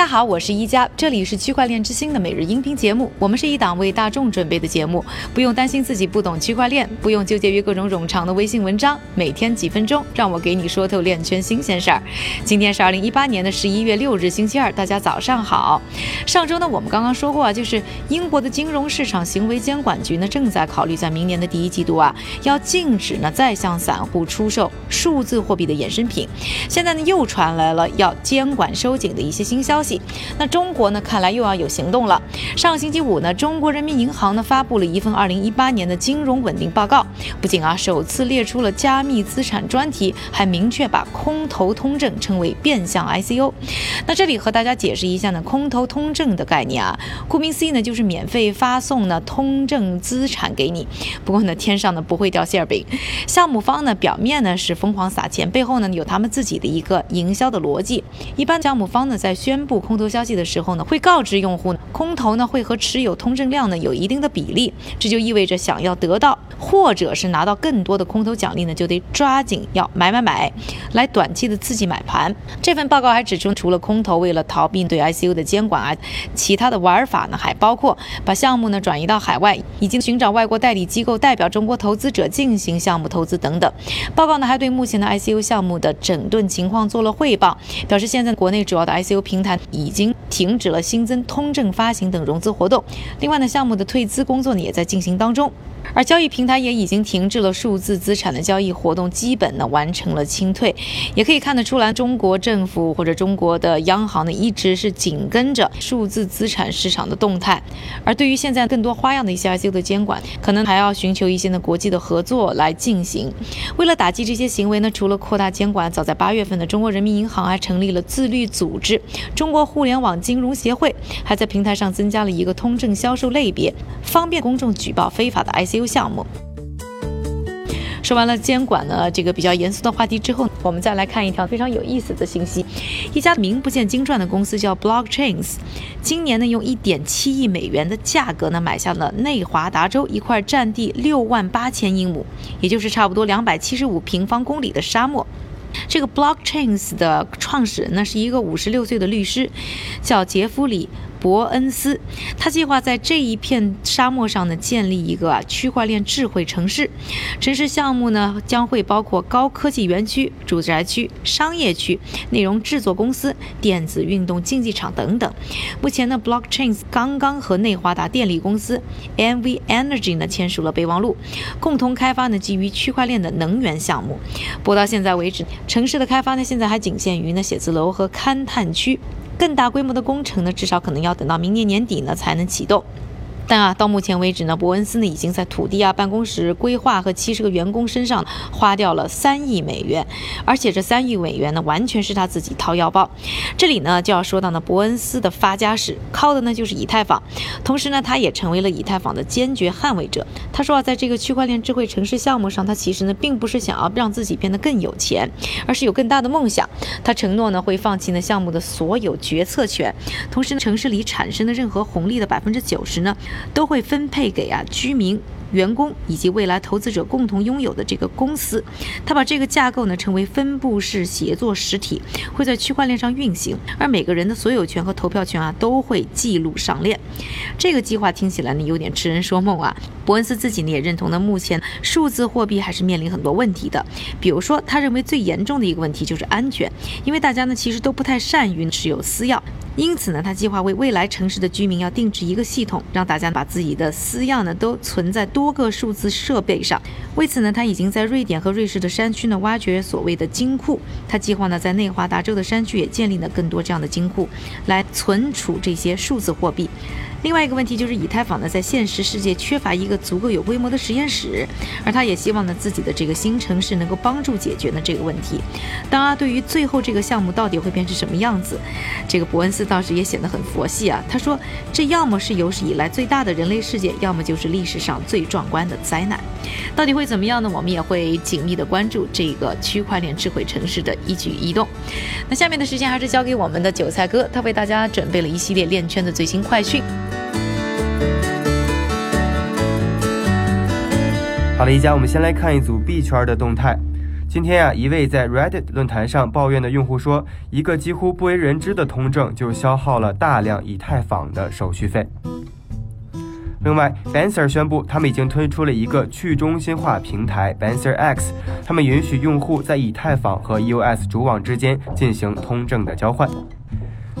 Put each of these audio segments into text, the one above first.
大家好，我是一加，这里是区块链之星的每日音频节目。我们是一档为大众准备的节目，不用担心自己不懂区块链，不用纠结于各种冗长的微信文章，每天几分钟，让我给你说透链圈新鲜事儿。今天是二零一八年的十一月六日，星期二，大家早上好。上周呢，我们刚刚说过啊，就是英国的金融市场行为监管局呢，正在考虑在明年的第一季度啊，要禁止呢再向散户出售数字货币的衍生品。现在呢，又传来了要监管收紧的一些新消息。那中国呢？看来又要有行动了。上星期五呢，中国人民银行呢发布了一份二零一八年的金融稳定报告，不仅啊首次列出了加密资产专题，还明确把空头通证称为变相 ICO。那这里和大家解释一下呢，空头通证的概念啊，顾名思义呢，就是免费发送呢通证资产给你。不过呢，天上呢不会掉馅儿饼，项目方呢表面呢是疯狂撒钱，背后呢有他们自己的一个营销的逻辑。一般项目方呢在宣布空头消息的时候呢，会告知用户，空头呢会和持有通证量呢有一定的比例，这就意味着想要得到或者是拿到更多的空头奖励呢，就得抓紧要买买买，来短期的刺激买盘。这份报告还指出，除了空头为了逃避对 ICU 的监管啊，其他的玩法呢还包括把项目呢转移到海外，以及寻找外国代理机构代表中国投资者进行项目投资等等。报告呢还对目前的 ICU 项目的整顿情况做了汇报，表示现在国内主要的 ICU 平台。已经停止了新增通证发行等融资活动，另外呢，项目的退资工作呢也在进行当中。而交易平台也已经停滞了数字资产的交易活动，基本呢完成了清退。也可以看得出来，中国政府或者中国的央行呢一直是紧跟着数字资产市场的动态。而对于现在更多花样的一些 ICO 的监管，可能还要寻求一些呢国际的合作来进行。为了打击这些行为呢，除了扩大监管，早在八月份的中国人民银行还成立了自律组织——中国互联网金融协会，还在平台上增加了一个通证销售类别，方便公众举报非法的 ICO。C U 项目说完了监管呢这个比较严肃的话题之后，我们再来看一条非常有意思的信息。一家名不见经传的公司叫 Blockchains，今年呢用一点七亿美元的价格呢买下了内华达州一块占地六万八千英亩，也就是差不多两百七十五平方公里的沙漠。这个 Blockchains 的创始人呢是一个五十六岁的律师，叫杰弗里。伯恩斯，他计划在这一片沙漠上呢建立一个区块链智慧城市。城市项目呢将会包括高科技园区、住宅区、商业区、内容制作公司、电子运动竞技场等等。目前呢，Blockchains 刚刚和内华达电力公司 NV Energy 呢签署了备忘录，共同开发呢基于区块链的能源项目。不过到现在为止，城市的开发呢现在还仅限于呢写字楼和勘探区。更大规模的工程呢，至少可能要等到明年年底呢才能启动。但啊，到目前为止呢，伯恩斯呢已经在土地啊、办公室规划和七十个员工身上花掉了三亿美元，而且这三亿美元呢，完全是他自己掏腰包。这里呢就要说到呢，伯恩斯的发家史，靠的呢就是以太坊，同时呢，他也成为了以太坊的坚决捍卫者。他说啊，在这个区块链智慧城市项目上，他其实呢并不是想要让自己变得更有钱，而是有更大的梦想。他承诺呢会放弃呢项目的所有决策权，同时呢城市里产生的任何红利的百分之九十呢。都会分配给啊居民。员工以及未来投资者共同拥有的这个公司，他把这个架构呢称为分布式协作实体，会在区块链上运行，而每个人的所有权和投票权啊都会记录上链。这个计划听起来呢有点痴人说梦啊。伯恩斯自己呢也认同呢，目前数字货币还是面临很多问题的，比如说他认为最严重的一个问题就是安全，因为大家呢其实都不太善于持有私钥，因此呢他计划为未来城市的居民要定制一个系统，让大家把自己的私钥呢都存在多。个数字设备上，为此呢，他已经在瑞典和瑞士的山区呢挖掘所谓的金库。他计划呢在内华达州的山区也建立了更多这样的金库，来存储这些数字货币。另外一个问题就是，以太坊呢在现实世界缺乏一个足够有规模的实验室，而他也希望呢自己的这个新城市能够帮助解决呢这个问题。当然，对于最后这个项目到底会变成什么样子，这个伯恩斯倒是也显得很佛系啊。他说，这要么是有史以来最大的人类事件，要么就是历史上最壮观的灾难。到底会怎么样呢？我们也会紧密的关注这个区块链智慧城市的一举一动。那下面的时间还是交给我们的韭菜哥，他为大家准备了一系列链圈的最新快讯。好了，一家，我们先来看一组币圈的动态。今天啊，一位在 Reddit 论坛上抱怨的用户说，一个几乎不为人知的通证就消耗了大量以太坊的手续费。另外 b a n s e r 宣布，他们已经推出了一个去中心化平台 b a n s e r X，他们允许用户在以太坊和 EOS 主网之间进行通证的交换。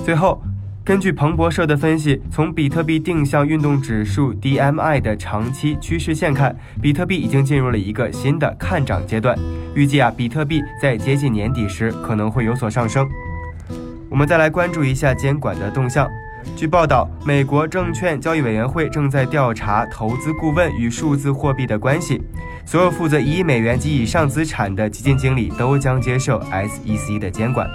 最后，根据彭博社的分析，从比特币定向运动指数 DMI 的长期趋势线看，比特币已经进入了一个新的看涨阶段。预计啊，比特币在接近年底时可能会有所上升。我们再来关注一下监管的动向。据报道，美国证券交易委员会正在调查投资顾问与数字货币的关系。所有负责一亿美元及以上资产的基金经理都将接受 SEC 的监管。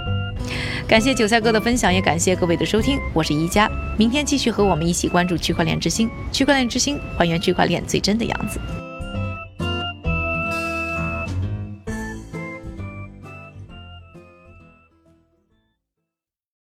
感谢韭菜哥的分享，也感谢各位的收听。我是一加，明天继续和我们一起关注区块链之星。区块链之星，还原区块链最真的样子。